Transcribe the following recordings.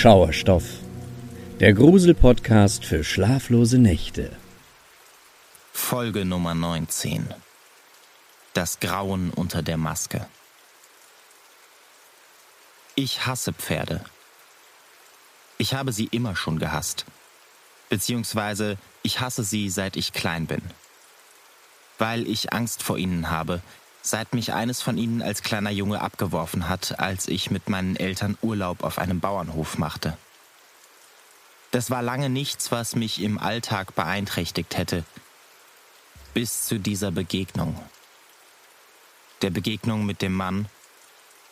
Schauerstoff, der Grusel-Podcast für schlaflose Nächte. Folge Nummer 19. Das Grauen unter der Maske. Ich hasse Pferde. Ich habe sie immer schon gehasst. Beziehungsweise ich hasse sie, seit ich klein bin. Weil ich Angst vor ihnen habe, seit mich eines von ihnen als kleiner Junge abgeworfen hat, als ich mit meinen Eltern Urlaub auf einem Bauernhof machte. Das war lange nichts, was mich im Alltag beeinträchtigt hätte, bis zu dieser Begegnung. Der Begegnung mit dem Mann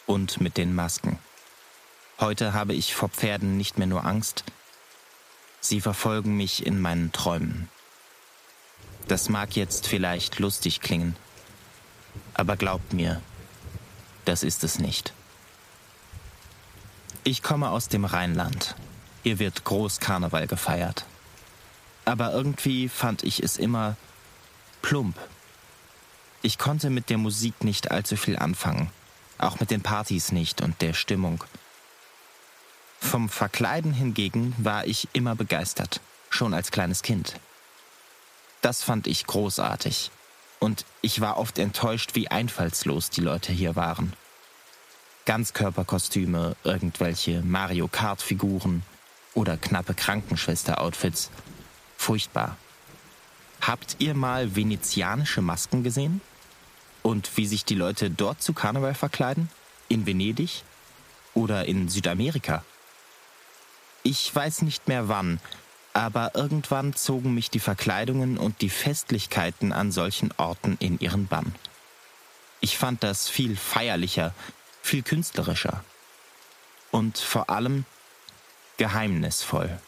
und mit den Masken. Heute habe ich vor Pferden nicht mehr nur Angst, sie verfolgen mich in meinen Träumen. Das mag jetzt vielleicht lustig klingen, aber glaubt mir, das ist es nicht. Ich komme aus dem Rheinland. Hier wird Großkarneval gefeiert. Aber irgendwie fand ich es immer plump. Ich konnte mit der Musik nicht allzu viel anfangen, auch mit den Partys nicht und der Stimmung. Vom Verkleiden hingegen war ich immer begeistert, schon als kleines Kind. Das fand ich großartig. Und ich war oft enttäuscht, wie einfallslos die Leute hier waren. Ganzkörperkostüme, irgendwelche Mario Kart-Figuren oder knappe Krankenschwester-Outfits. Furchtbar. Habt ihr mal venezianische Masken gesehen? Und wie sich die Leute dort zu Karneval verkleiden? In Venedig? Oder in Südamerika? Ich weiß nicht mehr wann, aber irgendwann zogen mich die Verkleidungen und die Festlichkeiten an solchen Orten in ihren Bann. Ich fand das viel feierlicher, viel künstlerischer und vor allem geheimnisvoll.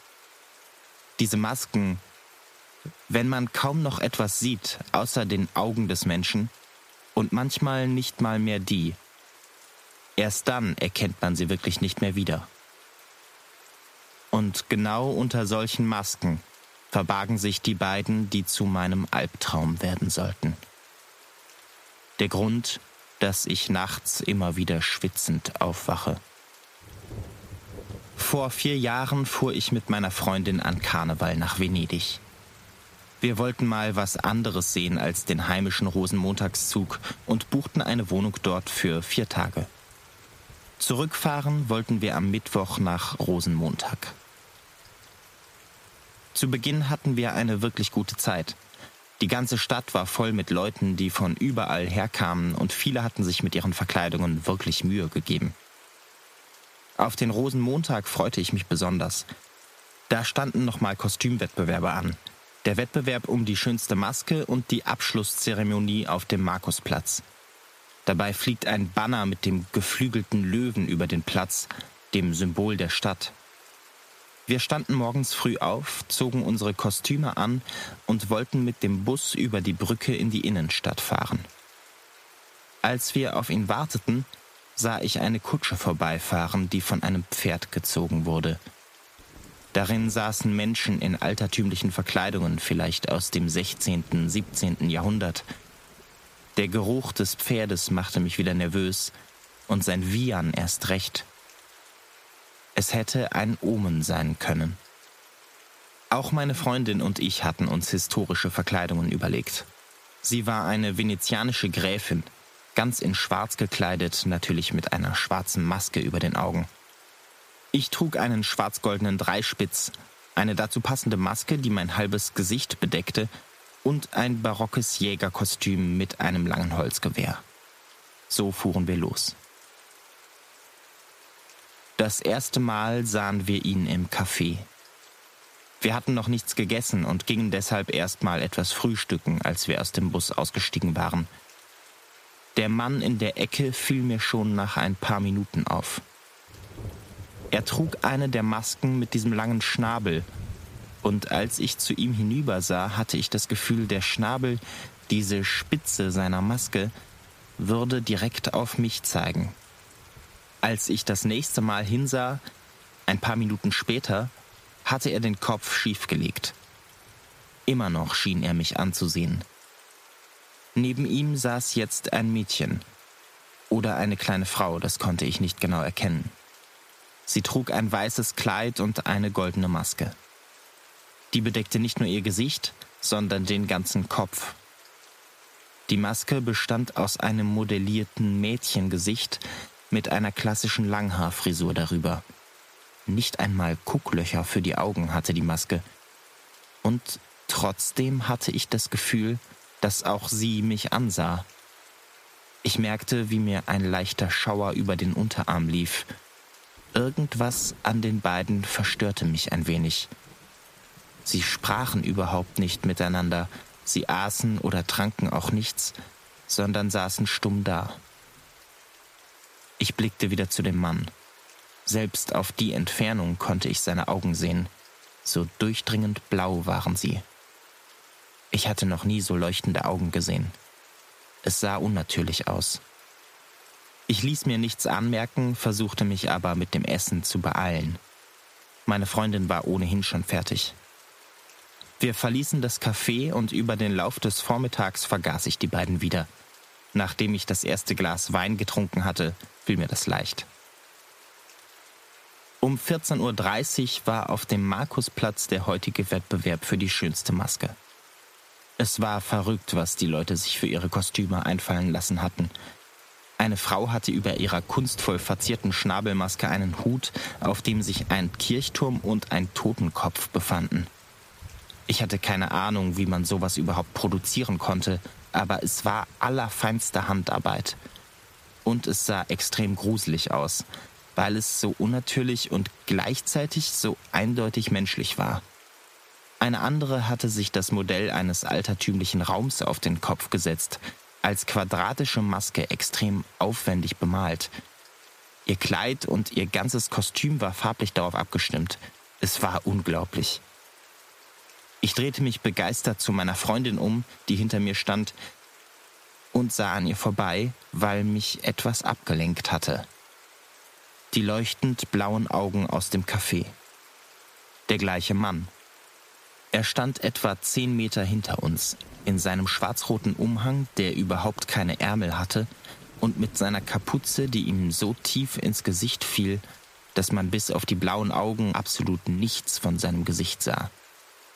Diese Masken, wenn man kaum noch etwas sieht außer den Augen des Menschen und manchmal nicht mal mehr die, erst dann erkennt man sie wirklich nicht mehr wieder. Und genau unter solchen Masken verbargen sich die beiden, die zu meinem Albtraum werden sollten. Der Grund, dass ich nachts immer wieder schwitzend aufwache. Vor vier Jahren fuhr ich mit meiner Freundin an Karneval nach Venedig. Wir wollten mal was anderes sehen als den heimischen Rosenmontagszug und buchten eine Wohnung dort für vier Tage. Zurückfahren wollten wir am Mittwoch nach Rosenmontag. Zu Beginn hatten wir eine wirklich gute Zeit. Die ganze Stadt war voll mit Leuten, die von überall herkamen und viele hatten sich mit ihren Verkleidungen wirklich Mühe gegeben. Auf den Rosenmontag freute ich mich besonders. Da standen nochmal Kostümwettbewerbe an. Der Wettbewerb um die schönste Maske und die Abschlusszeremonie auf dem Markusplatz. Dabei fliegt ein Banner mit dem geflügelten Löwen über den Platz, dem Symbol der Stadt. Wir standen morgens früh auf, zogen unsere Kostüme an und wollten mit dem Bus über die Brücke in die Innenstadt fahren. Als wir auf ihn warteten, sah ich eine Kutsche vorbeifahren, die von einem Pferd gezogen wurde. Darin saßen Menschen in altertümlichen Verkleidungen, vielleicht aus dem 16., 17. Jahrhundert. Der Geruch des Pferdes machte mich wieder nervös und sein Wiehern erst recht. Es hätte ein Omen sein können. Auch meine Freundin und ich hatten uns historische Verkleidungen überlegt. Sie war eine venezianische Gräfin, ganz in Schwarz gekleidet, natürlich mit einer schwarzen Maske über den Augen. Ich trug einen schwarz-goldenen Dreispitz, eine dazu passende Maske, die mein halbes Gesicht bedeckte, und ein barockes Jägerkostüm mit einem langen Holzgewehr. So fuhren wir los. Das erste Mal sahen wir ihn im Café. Wir hatten noch nichts gegessen und gingen deshalb erst mal etwas frühstücken, als wir aus dem Bus ausgestiegen waren. Der Mann in der Ecke fiel mir schon nach ein paar Minuten auf. Er trug eine der Masken mit diesem langen Schnabel, und als ich zu ihm hinübersah, hatte ich das Gefühl, der Schnabel, diese Spitze seiner Maske, würde direkt auf mich zeigen. Als ich das nächste Mal hinsah, ein paar Minuten später, hatte er den Kopf schiefgelegt. Immer noch schien er mich anzusehen. Neben ihm saß jetzt ein Mädchen. Oder eine kleine Frau, das konnte ich nicht genau erkennen. Sie trug ein weißes Kleid und eine goldene Maske. Die bedeckte nicht nur ihr Gesicht, sondern den ganzen Kopf. Die Maske bestand aus einem modellierten Mädchengesicht mit einer klassischen Langhaarfrisur darüber. Nicht einmal Gucklöcher für die Augen hatte die Maske. Und trotzdem hatte ich das Gefühl, dass auch sie mich ansah. Ich merkte, wie mir ein leichter Schauer über den Unterarm lief Irgendwas an den beiden verstörte mich ein wenig. Sie sprachen überhaupt nicht miteinander, sie aßen oder tranken auch nichts, sondern saßen stumm da. Ich blickte wieder zu dem Mann. Selbst auf die Entfernung konnte ich seine Augen sehen. So durchdringend blau waren sie. Ich hatte noch nie so leuchtende Augen gesehen. Es sah unnatürlich aus. Ich ließ mir nichts anmerken, versuchte mich aber mit dem Essen zu beeilen. Meine Freundin war ohnehin schon fertig. Wir verließen das Café und über den Lauf des Vormittags vergaß ich die beiden wieder. Nachdem ich das erste Glas Wein getrunken hatte, fiel mir das leicht. Um 14.30 Uhr war auf dem Markusplatz der heutige Wettbewerb für die schönste Maske. Es war verrückt, was die Leute sich für ihre Kostüme einfallen lassen hatten. Eine Frau hatte über ihrer kunstvoll verzierten Schnabelmaske einen Hut, auf dem sich ein Kirchturm und ein Totenkopf befanden. Ich hatte keine Ahnung, wie man sowas überhaupt produzieren konnte, aber es war allerfeinste Handarbeit. Und es sah extrem gruselig aus, weil es so unnatürlich und gleichzeitig so eindeutig menschlich war. Eine andere hatte sich das Modell eines altertümlichen Raums auf den Kopf gesetzt, als quadratische Maske extrem aufwendig bemalt. Ihr Kleid und ihr ganzes Kostüm war farblich darauf abgestimmt. Es war unglaublich. Ich drehte mich begeistert zu meiner Freundin um, die hinter mir stand, und sah an ihr vorbei, weil mich etwas abgelenkt hatte. Die leuchtend blauen Augen aus dem Café. Der gleiche Mann. Er stand etwa zehn Meter hinter uns, in seinem schwarzroten Umhang, der überhaupt keine Ärmel hatte, und mit seiner Kapuze, die ihm so tief ins Gesicht fiel, dass man bis auf die blauen Augen absolut nichts von seinem Gesicht sah.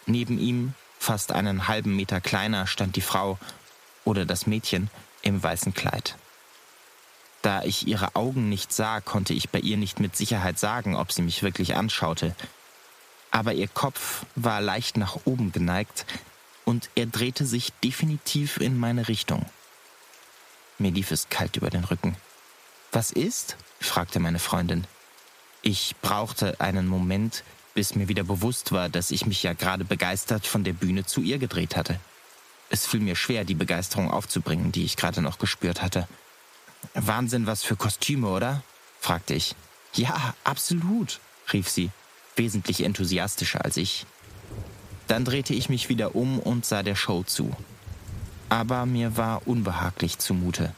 Neben ihm, fast einen halben Meter kleiner, stand die Frau oder das Mädchen im weißen Kleid. Da ich ihre Augen nicht sah, konnte ich bei ihr nicht mit Sicherheit sagen, ob sie mich wirklich anschaute. Aber ihr Kopf war leicht nach oben geneigt, und er drehte sich definitiv in meine Richtung. Mir lief es kalt über den Rücken. Was ist? fragte meine Freundin. Ich brauchte einen Moment, bis mir wieder bewusst war, dass ich mich ja gerade begeistert von der Bühne zu ihr gedreht hatte. Es fiel mir schwer, die Begeisterung aufzubringen, die ich gerade noch gespürt hatte. Wahnsinn, was für Kostüme, oder? fragte ich. Ja, absolut, rief sie, wesentlich enthusiastischer als ich. Dann drehte ich mich wieder um und sah der Show zu. Aber mir war unbehaglich zumute.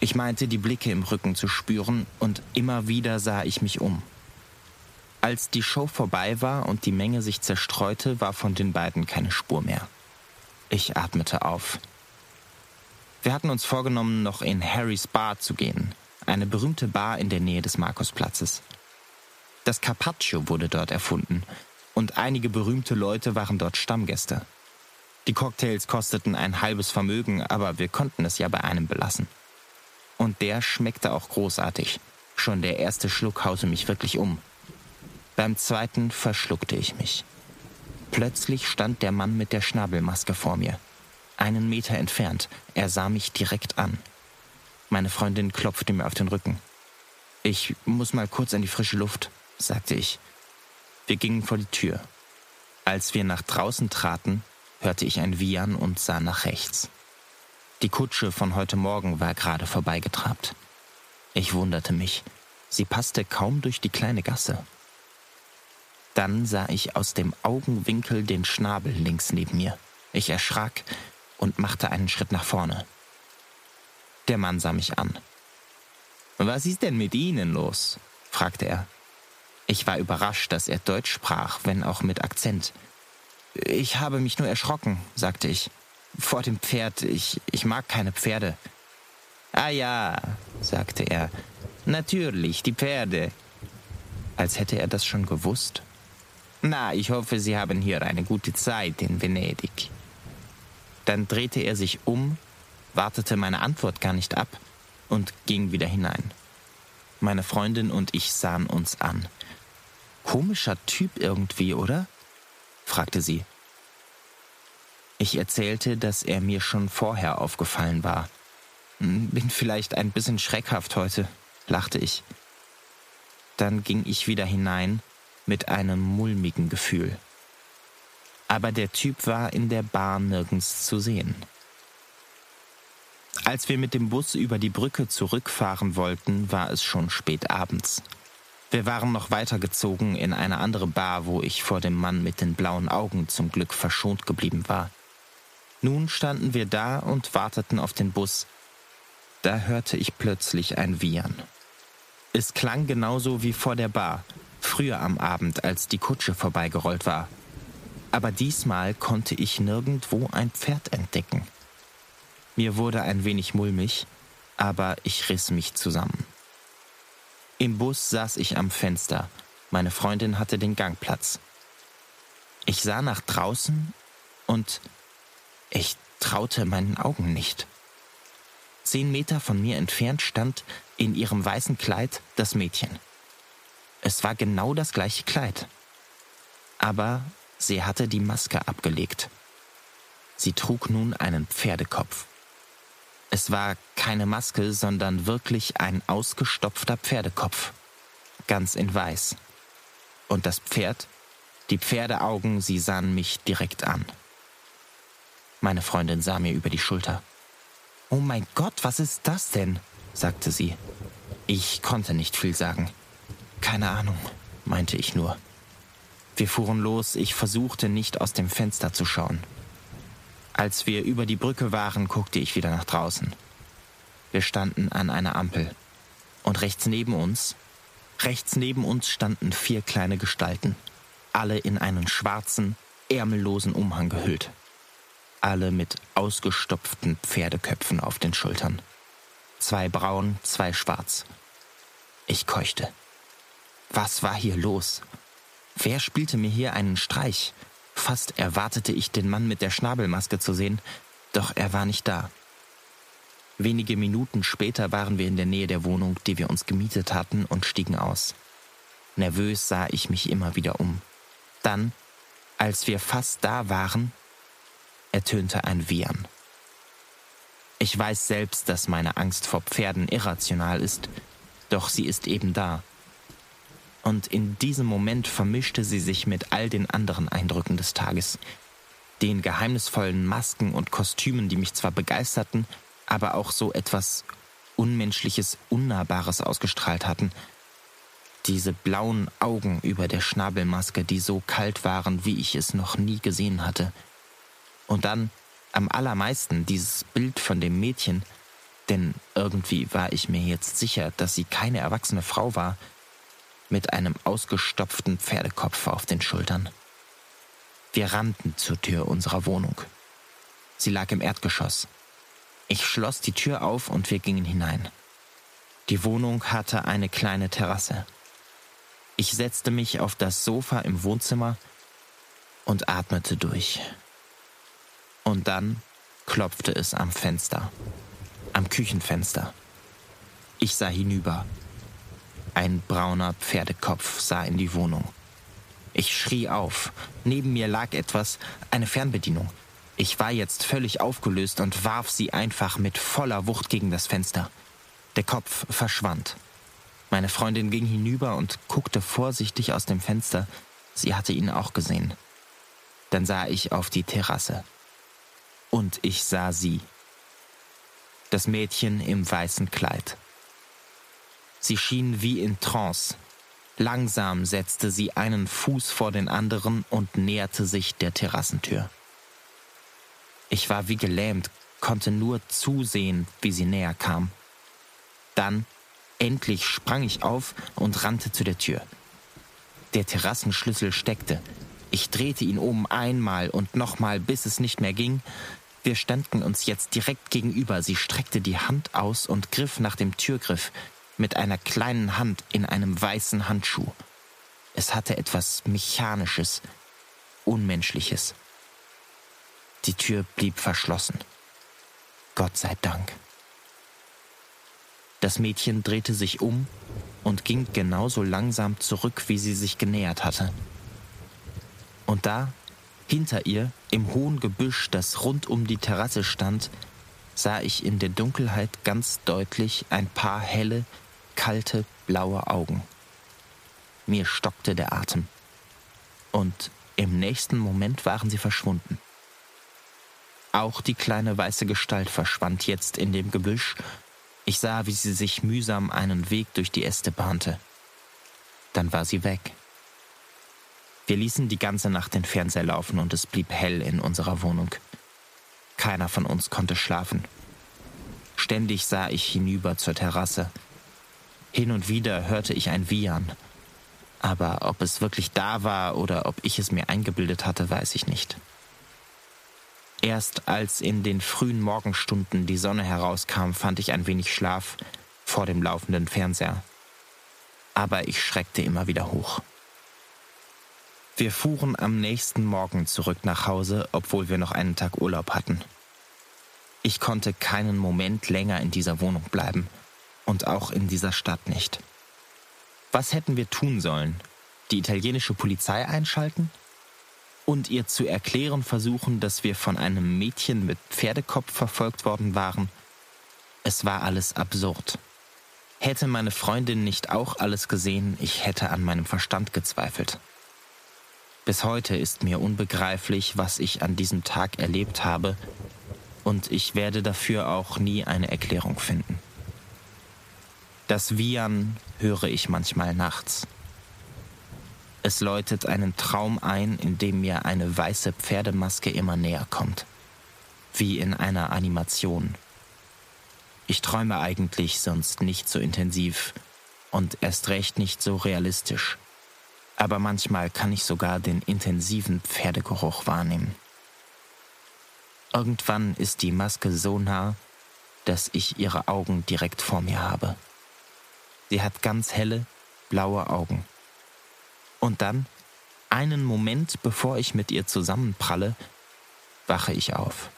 Ich meinte, die Blicke im Rücken zu spüren, und immer wieder sah ich mich um. Als die Show vorbei war und die Menge sich zerstreute, war von den beiden keine Spur mehr. Ich atmete auf. Wir hatten uns vorgenommen, noch in Harrys Bar zu gehen, eine berühmte Bar in der Nähe des Markusplatzes. Das Carpaccio wurde dort erfunden und einige berühmte Leute waren dort Stammgäste. Die Cocktails kosteten ein halbes Vermögen, aber wir konnten es ja bei einem belassen. Und der schmeckte auch großartig. Schon der erste Schluck haute mich wirklich um. Beim zweiten verschluckte ich mich. Plötzlich stand der Mann mit der Schnabelmaske vor mir. Einen Meter entfernt. Er sah mich direkt an. Meine Freundin klopfte mir auf den Rücken. Ich muss mal kurz an die frische Luft, sagte ich wir gingen vor die Tür. Als wir nach draußen traten, hörte ich ein Wiehern und sah nach rechts. Die Kutsche von heute Morgen war gerade vorbeigetrabt. Ich wunderte mich. Sie passte kaum durch die kleine Gasse. Dann sah ich aus dem Augenwinkel den Schnabel links neben mir. Ich erschrak und machte einen Schritt nach vorne. Der Mann sah mich an. Was ist denn mit Ihnen los? fragte er. Ich war überrascht, dass er Deutsch sprach, wenn auch mit Akzent. Ich habe mich nur erschrocken, sagte ich. Vor dem Pferd, ich, ich mag keine Pferde. Ah ja, sagte er. Natürlich, die Pferde. als hätte er das schon gewusst. Na, ich hoffe, Sie haben hier eine gute Zeit in Venedig. Dann drehte er sich um, wartete meine Antwort gar nicht ab und ging wieder hinein. Meine Freundin und ich sahen uns an. Komischer Typ irgendwie, oder? fragte sie. Ich erzählte, dass er mir schon vorher aufgefallen war. Hm, bin vielleicht ein bisschen schreckhaft heute, lachte ich. Dann ging ich wieder hinein mit einem mulmigen Gefühl. Aber der Typ war in der Bar nirgends zu sehen. Als wir mit dem Bus über die Brücke zurückfahren wollten, war es schon spät abends. Wir waren noch weitergezogen in eine andere Bar, wo ich vor dem Mann mit den blauen Augen zum Glück verschont geblieben war. Nun standen wir da und warteten auf den Bus. Da hörte ich plötzlich ein Wiehern. Es klang genauso wie vor der Bar, früher am Abend, als die Kutsche vorbeigerollt war. Aber diesmal konnte ich nirgendwo ein Pferd entdecken. Mir wurde ein wenig mulmig, aber ich riss mich zusammen. Im Bus saß ich am Fenster. Meine Freundin hatte den Gangplatz. Ich sah nach draußen und ich traute meinen Augen nicht. Zehn Meter von mir entfernt stand in ihrem weißen Kleid das Mädchen. Es war genau das gleiche Kleid. Aber sie hatte die Maske abgelegt. Sie trug nun einen Pferdekopf. Es war keine Maske, sondern wirklich ein ausgestopfter Pferdekopf. Ganz in weiß. Und das Pferd, die Pferdeaugen, sie sahen mich direkt an. Meine Freundin sah mir über die Schulter. Oh mein Gott, was ist das denn? sagte sie. Ich konnte nicht viel sagen. Keine Ahnung, meinte ich nur. Wir fuhren los, ich versuchte nicht aus dem Fenster zu schauen. Als wir über die Brücke waren, guckte ich wieder nach draußen. Wir standen an einer Ampel. Und rechts neben uns, rechts neben uns standen vier kleine Gestalten, alle in einen schwarzen, ärmellosen Umhang gehüllt alle mit ausgestopften Pferdeköpfen auf den Schultern. Zwei braun, zwei schwarz. Ich keuchte. Was war hier los? Wer spielte mir hier einen Streich? Fast erwartete ich, den Mann mit der Schnabelmaske zu sehen, doch er war nicht da. Wenige Minuten später waren wir in der Nähe der Wohnung, die wir uns gemietet hatten, und stiegen aus. Nervös sah ich mich immer wieder um. Dann, als wir fast da waren, ertönte ein Wiehern. Ich weiß selbst, dass meine Angst vor Pferden irrational ist, doch sie ist eben da. Und in diesem Moment vermischte sie sich mit all den anderen Eindrücken des Tages, den geheimnisvollen Masken und Kostümen, die mich zwar begeisterten, aber auch so etwas Unmenschliches, Unnahbares ausgestrahlt hatten. Diese blauen Augen über der Schnabelmaske, die so kalt waren, wie ich es noch nie gesehen hatte – und dann am allermeisten dieses Bild von dem Mädchen, denn irgendwie war ich mir jetzt sicher, dass sie keine erwachsene Frau war, mit einem ausgestopften Pferdekopf auf den Schultern. Wir rannten zur Tür unserer Wohnung. Sie lag im Erdgeschoss. Ich schloss die Tür auf und wir gingen hinein. Die Wohnung hatte eine kleine Terrasse. Ich setzte mich auf das Sofa im Wohnzimmer und atmete durch. Und dann klopfte es am Fenster, am Küchenfenster. Ich sah hinüber. Ein brauner Pferdekopf sah in die Wohnung. Ich schrie auf. Neben mir lag etwas, eine Fernbedienung. Ich war jetzt völlig aufgelöst und warf sie einfach mit voller Wucht gegen das Fenster. Der Kopf verschwand. Meine Freundin ging hinüber und guckte vorsichtig aus dem Fenster. Sie hatte ihn auch gesehen. Dann sah ich auf die Terrasse und ich sah sie. Das Mädchen im weißen Kleid. Sie schien wie in Trance. Langsam setzte sie einen Fuß vor den anderen und näherte sich der Terrassentür. Ich war wie gelähmt, konnte nur zusehen, wie sie näher kam. Dann, endlich sprang ich auf und rannte zu der Tür. Der Terrassenschlüssel steckte. Ich drehte ihn um einmal und nochmal, bis es nicht mehr ging, wir standen uns jetzt direkt gegenüber. Sie streckte die Hand aus und griff nach dem Türgriff mit einer kleinen Hand in einem weißen Handschuh. Es hatte etwas Mechanisches, Unmenschliches. Die Tür blieb verschlossen. Gott sei Dank. Das Mädchen drehte sich um und ging genauso langsam zurück, wie sie sich genähert hatte. Und da, hinter ihr, im hohen Gebüsch, das rund um die Terrasse stand, sah ich in der Dunkelheit ganz deutlich ein paar helle, kalte, blaue Augen. Mir stockte der Atem. Und im nächsten Moment waren sie verschwunden. Auch die kleine weiße Gestalt verschwand jetzt in dem Gebüsch. Ich sah, wie sie sich mühsam einen Weg durch die Äste bahnte. Dann war sie weg. Wir ließen die ganze Nacht den Fernseher laufen und es blieb hell in unserer Wohnung. Keiner von uns konnte schlafen. Ständig sah ich hinüber zur Terrasse. Hin und wieder hörte ich ein Wiehern. Aber ob es wirklich da war oder ob ich es mir eingebildet hatte, weiß ich nicht. Erst als in den frühen Morgenstunden die Sonne herauskam, fand ich ein wenig Schlaf vor dem laufenden Fernseher. Aber ich schreckte immer wieder hoch. Wir fuhren am nächsten Morgen zurück nach Hause, obwohl wir noch einen Tag Urlaub hatten. Ich konnte keinen Moment länger in dieser Wohnung bleiben und auch in dieser Stadt nicht. Was hätten wir tun sollen? Die italienische Polizei einschalten? Und ihr zu erklären versuchen, dass wir von einem Mädchen mit Pferdekopf verfolgt worden waren? Es war alles absurd. Hätte meine Freundin nicht auch alles gesehen, ich hätte an meinem Verstand gezweifelt. Bis heute ist mir unbegreiflich, was ich an diesem Tag erlebt habe, und ich werde dafür auch nie eine Erklärung finden. Das Wiehern höre ich manchmal nachts. Es läutet einen Traum ein, in dem mir eine weiße Pferdemaske immer näher kommt, wie in einer Animation. Ich träume eigentlich sonst nicht so intensiv und erst recht nicht so realistisch aber manchmal kann ich sogar den intensiven Pferdegeruch wahrnehmen. Irgendwann ist die Maske so nah, dass ich ihre Augen direkt vor mir habe. Sie hat ganz helle, blaue Augen. Und dann, einen Moment bevor ich mit ihr zusammenpralle, wache ich auf.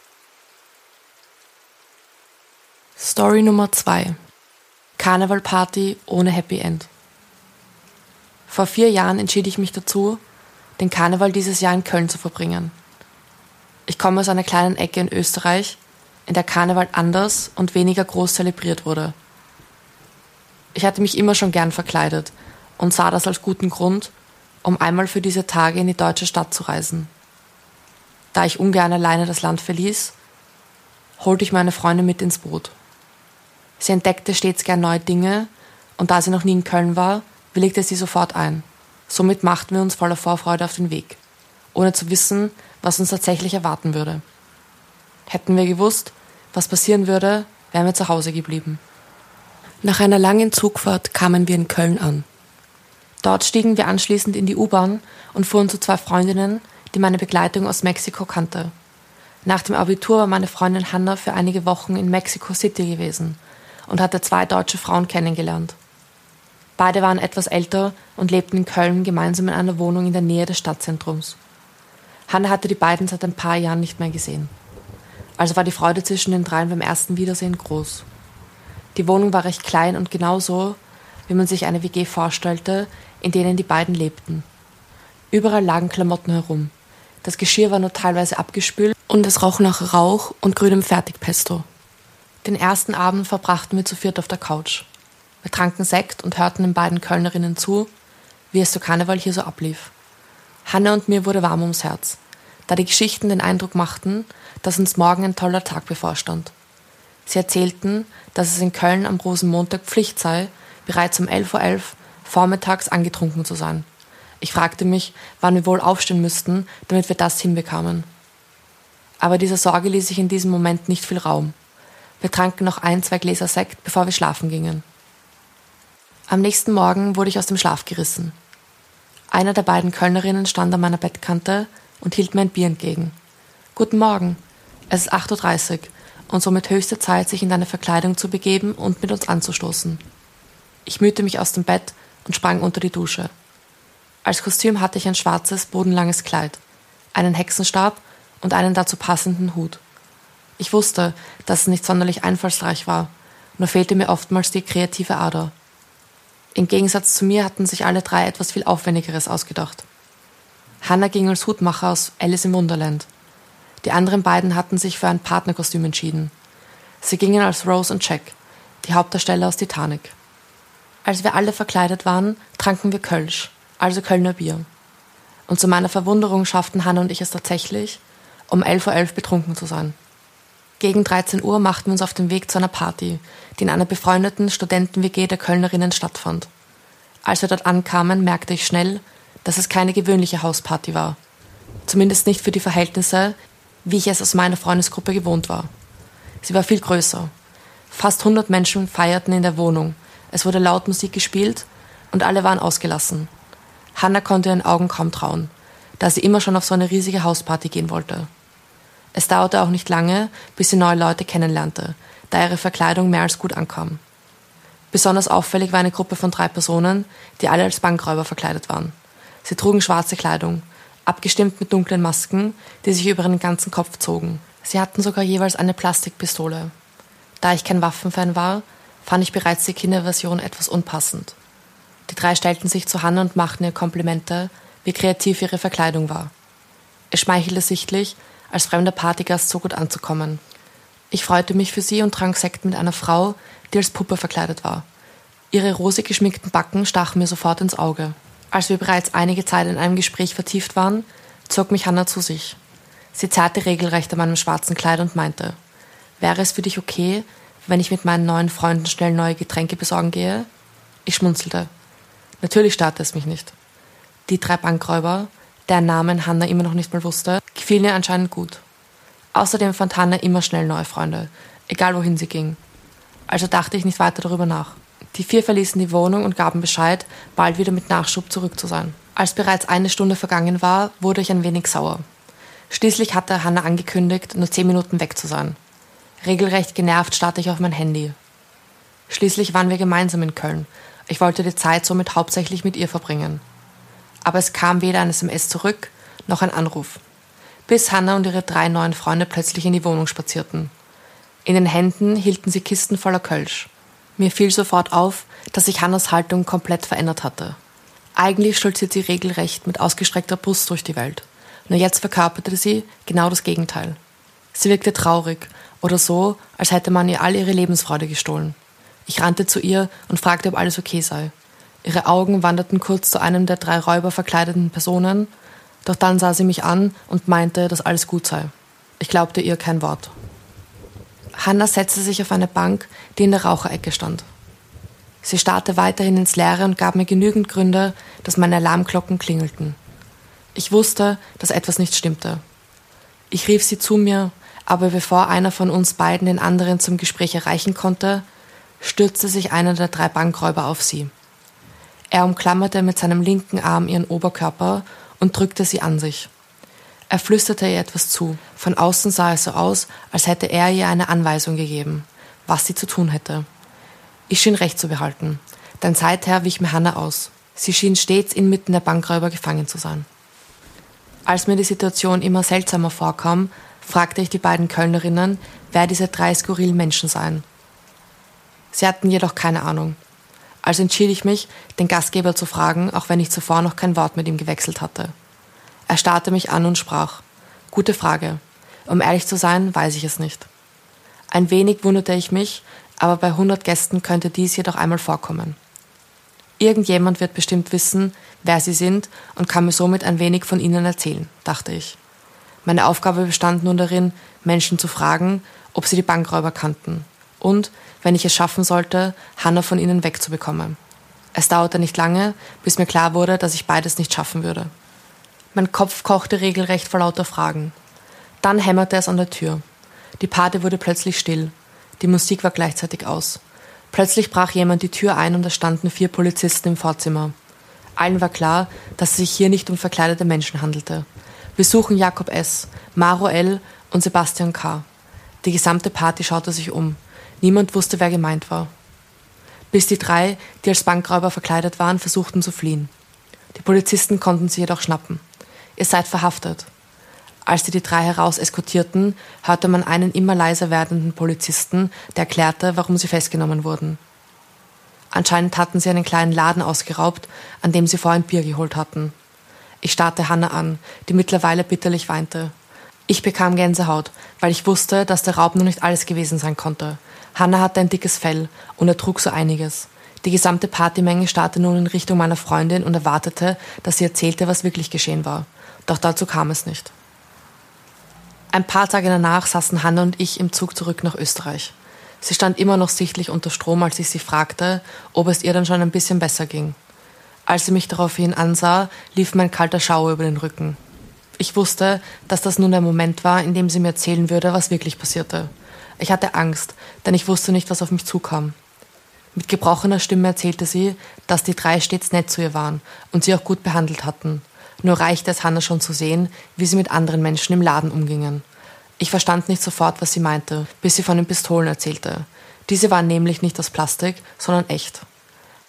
Story Nummer 2 Karnevalparty ohne Happy End. Vor vier Jahren entschied ich mich dazu, den Karneval dieses Jahr in Köln zu verbringen. Ich komme aus einer kleinen Ecke in Österreich, in der Karneval anders und weniger groß zelebriert wurde. Ich hatte mich immer schon gern verkleidet und sah das als guten Grund, um einmal für diese Tage in die deutsche Stadt zu reisen. Da ich ungern alleine das Land verließ, holte ich meine Freundin mit ins Boot. Sie entdeckte stets gern neue Dinge und da sie noch nie in Köln war, willigte sie sofort ein. Somit machten wir uns voller Vorfreude auf den Weg, ohne zu wissen, was uns tatsächlich erwarten würde. Hätten wir gewusst, was passieren würde, wären wir zu Hause geblieben. Nach einer langen Zugfahrt kamen wir in Köln an. Dort stiegen wir anschließend in die U-Bahn und fuhren zu zwei Freundinnen, die meine Begleitung aus Mexiko kannte. Nach dem Abitur war meine Freundin Hannah für einige Wochen in Mexico City gewesen und hatte zwei deutsche Frauen kennengelernt. Beide waren etwas älter und lebten in Köln gemeinsam in einer Wohnung in der Nähe des Stadtzentrums. Hanna hatte die beiden seit ein paar Jahren nicht mehr gesehen. Also war die Freude zwischen den dreien beim ersten Wiedersehen groß. Die Wohnung war recht klein und genauso, wie man sich eine WG vorstellte, in denen die beiden lebten. Überall lagen Klamotten herum. Das Geschirr war nur teilweise abgespült und es roch nach Rauch und grünem Fertigpesto. Den ersten Abend verbrachten wir zu viert auf der Couch. Wir tranken Sekt und hörten den beiden Kölnerinnen zu, wie es zu Karneval hier so ablief. Hanne und mir wurde warm ums Herz, da die Geschichten den Eindruck machten, dass uns morgen ein toller Tag bevorstand. Sie erzählten, dass es in Köln am Rosenmontag Pflicht sei, bereits um 11.11 Uhr vormittags angetrunken zu sein. Ich fragte mich, wann wir wohl aufstehen müssten, damit wir das hinbekamen. Aber dieser Sorge ließ sich in diesem Moment nicht viel Raum. Wir tranken noch ein, zwei Gläser Sekt, bevor wir schlafen gingen. Am nächsten Morgen wurde ich aus dem Schlaf gerissen. Einer der beiden Kölnerinnen stand an meiner Bettkante und hielt mir ein Bier entgegen. Guten Morgen. Es ist 8.30 Uhr und somit höchste Zeit, sich in deine Verkleidung zu begeben und mit uns anzustoßen. Ich mühte mich aus dem Bett und sprang unter die Dusche. Als Kostüm hatte ich ein schwarzes, bodenlanges Kleid, einen Hexenstab und einen dazu passenden Hut. Ich wusste, dass es nicht sonderlich einfallsreich war, nur fehlte mir oftmals die kreative Ader. Im Gegensatz zu mir hatten sich alle drei etwas viel Aufwendigeres ausgedacht. Hannah ging als Hutmacher aus Alice im Wunderland. Die anderen beiden hatten sich für ein Partnerkostüm entschieden. Sie gingen als Rose und Jack, die Hauptdarsteller aus Titanic. Als wir alle verkleidet waren, tranken wir Kölsch, also Kölner Bier. Und zu meiner Verwunderung schafften Hannah und ich es tatsächlich, um 11.11 Uhr .11 betrunken zu sein. Gegen 13 Uhr machten wir uns auf den Weg zu einer Party, die in einer befreundeten Studenten-WG der Kölnerinnen stattfand. Als wir dort ankamen, merkte ich schnell, dass es keine gewöhnliche Hausparty war. Zumindest nicht für die Verhältnisse, wie ich es aus meiner Freundesgruppe gewohnt war. Sie war viel größer. Fast 100 Menschen feierten in der Wohnung. Es wurde laut Musik gespielt und alle waren ausgelassen. Hannah konnte ihren Augen kaum trauen, da sie immer schon auf so eine riesige Hausparty gehen wollte. Es dauerte auch nicht lange, bis sie neue Leute kennenlernte, da ihre Verkleidung mehr als gut ankam. Besonders auffällig war eine Gruppe von drei Personen, die alle als Bankräuber verkleidet waren. Sie trugen schwarze Kleidung, abgestimmt mit dunklen Masken, die sich über ihren ganzen Kopf zogen. Sie hatten sogar jeweils eine Plastikpistole. Da ich kein Waffenfan war, fand ich bereits die Kinderversion etwas unpassend. Die drei stellten sich zu Hannah und machten ihr Komplimente, wie kreativ ihre Verkleidung war. Es schmeichelte sichtlich, als fremder Partygast so gut anzukommen. Ich freute mich für sie und trank Sekt mit einer Frau, die als Puppe verkleidet war. Ihre rosig geschminkten Backen stachen mir sofort ins Auge. Als wir bereits einige Zeit in einem Gespräch vertieft waren, zog mich Hannah zu sich. Sie zerrte regelrecht an meinem schwarzen Kleid und meinte, wäre es für dich okay, wenn ich mit meinen neuen Freunden schnell neue Getränke besorgen gehe? Ich schmunzelte. Natürlich störte es mich nicht. Die drei Bankräuber, deren Namen Hannah immer noch nicht mal wusste, gefielen ihr anscheinend gut. Außerdem fand Hannah immer schnell neue Freunde, egal wohin sie ging. Also dachte ich nicht weiter darüber nach. Die vier verließen die Wohnung und gaben Bescheid, bald wieder mit Nachschub zurück zu sein. Als bereits eine Stunde vergangen war, wurde ich ein wenig sauer. Schließlich hatte Hannah angekündigt, nur zehn Minuten weg zu sein. Regelrecht genervt starrte ich auf mein Handy. Schließlich waren wir gemeinsam in Köln. Ich wollte die Zeit somit hauptsächlich mit ihr verbringen aber es kam weder ein SMS zurück noch ein Anruf. Bis Hannah und ihre drei neuen Freunde plötzlich in die Wohnung spazierten. In den Händen hielten sie Kisten voller Kölsch. Mir fiel sofort auf, dass sich Hannas Haltung komplett verändert hatte. Eigentlich stolziert sie regelrecht mit ausgestreckter Brust durch die Welt. Nur jetzt verkörperte sie genau das Gegenteil. Sie wirkte traurig oder so, als hätte man ihr all ihre Lebensfreude gestohlen. Ich rannte zu ihr und fragte, ob alles okay sei. Ihre Augen wanderten kurz zu einem der drei Räuber verkleideten Personen, doch dann sah sie mich an und meinte, dass alles gut sei. Ich glaubte ihr kein Wort. Hannah setzte sich auf eine Bank, die in der Raucherecke stand. Sie starrte weiterhin ins Leere und gab mir genügend Gründe, dass meine Alarmglocken klingelten. Ich wusste, dass etwas nicht stimmte. Ich rief sie zu mir, aber bevor einer von uns beiden den anderen zum Gespräch erreichen konnte, stürzte sich einer der drei Bankräuber auf sie. Er umklammerte mit seinem linken Arm ihren Oberkörper und drückte sie an sich. Er flüsterte ihr etwas zu. Von außen sah es so aus, als hätte er ihr eine Anweisung gegeben, was sie zu tun hätte. Ich schien recht zu behalten, denn seither wich mir Hannah aus. Sie schien stets inmitten der Bankräuber gefangen zu sein. Als mir die Situation immer seltsamer vorkam, fragte ich die beiden Kölnerinnen, wer diese drei skurrilen Menschen seien. Sie hatten jedoch keine Ahnung. Also entschied ich mich, den Gastgeber zu fragen, auch wenn ich zuvor noch kein Wort mit ihm gewechselt hatte. Er starrte mich an und sprach. Gute Frage. Um ehrlich zu sein, weiß ich es nicht. Ein wenig wunderte ich mich, aber bei 100 Gästen könnte dies jedoch einmal vorkommen. Irgendjemand wird bestimmt wissen, wer sie sind und kann mir somit ein wenig von ihnen erzählen, dachte ich. Meine Aufgabe bestand nun darin, Menschen zu fragen, ob sie die Bankräuber kannten und, wenn ich es schaffen sollte, Hannah von ihnen wegzubekommen. Es dauerte nicht lange, bis mir klar wurde, dass ich beides nicht schaffen würde. Mein Kopf kochte regelrecht vor lauter Fragen. Dann hämmerte es an der Tür. Die Party wurde plötzlich still. Die Musik war gleichzeitig aus. Plötzlich brach jemand die Tür ein und da standen vier Polizisten im Vorzimmer. Allen war klar, dass es sich hier nicht um verkleidete Menschen handelte. Wir suchen Jakob S., Maro L. und Sebastian K. Die gesamte Party schaute sich um. Niemand wusste, wer gemeint war. Bis die drei, die als Bankräuber verkleidet waren, versuchten zu fliehen. Die Polizisten konnten sie jedoch schnappen. Ihr seid verhaftet. Als sie die drei heraus eskortierten, hörte man einen immer leiser werdenden Polizisten, der erklärte, warum sie festgenommen wurden. Anscheinend hatten sie einen kleinen Laden ausgeraubt, an dem sie vorhin Bier geholt hatten. Ich starrte Hannah an, die mittlerweile bitterlich weinte. Ich bekam Gänsehaut, weil ich wusste, dass der Raub nur nicht alles gewesen sein konnte. Hannah hatte ein dickes Fell und er trug so einiges. Die gesamte Partymenge starrte nun in Richtung meiner Freundin und erwartete, dass sie erzählte, was wirklich geschehen war. Doch dazu kam es nicht. Ein paar Tage danach saßen Hannah und ich im Zug zurück nach Österreich. Sie stand immer noch sichtlich unter Strom, als ich sie fragte, ob es ihr dann schon ein bisschen besser ging. Als sie mich daraufhin ansah, lief mein kalter Schauer über den Rücken. Ich wusste, dass das nun der Moment war, in dem sie mir erzählen würde, was wirklich passierte. Ich hatte Angst, denn ich wusste nicht, was auf mich zukam. Mit gebrochener Stimme erzählte sie, dass die drei stets nett zu ihr waren und sie auch gut behandelt hatten. Nur reichte es Hannah schon zu sehen, wie sie mit anderen Menschen im Laden umgingen. Ich verstand nicht sofort, was sie meinte, bis sie von den Pistolen erzählte. Diese waren nämlich nicht aus Plastik, sondern echt.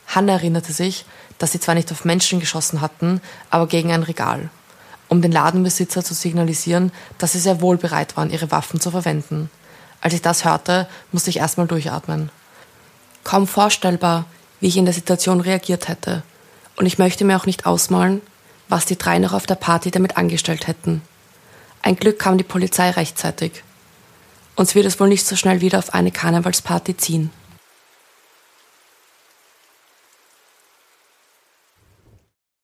Hannah erinnerte sich, dass sie zwar nicht auf Menschen geschossen hatten, aber gegen ein Regal, um den Ladenbesitzer zu signalisieren, dass sie sehr wohl bereit waren, ihre Waffen zu verwenden. Als ich das hörte, musste ich erstmal durchatmen. Kaum vorstellbar, wie ich in der Situation reagiert hätte. Und ich möchte mir auch nicht ausmalen, was die drei noch auf der Party damit angestellt hätten. Ein Glück kam die Polizei rechtzeitig. Uns wird es wohl nicht so schnell wieder auf eine Karnevalsparty ziehen.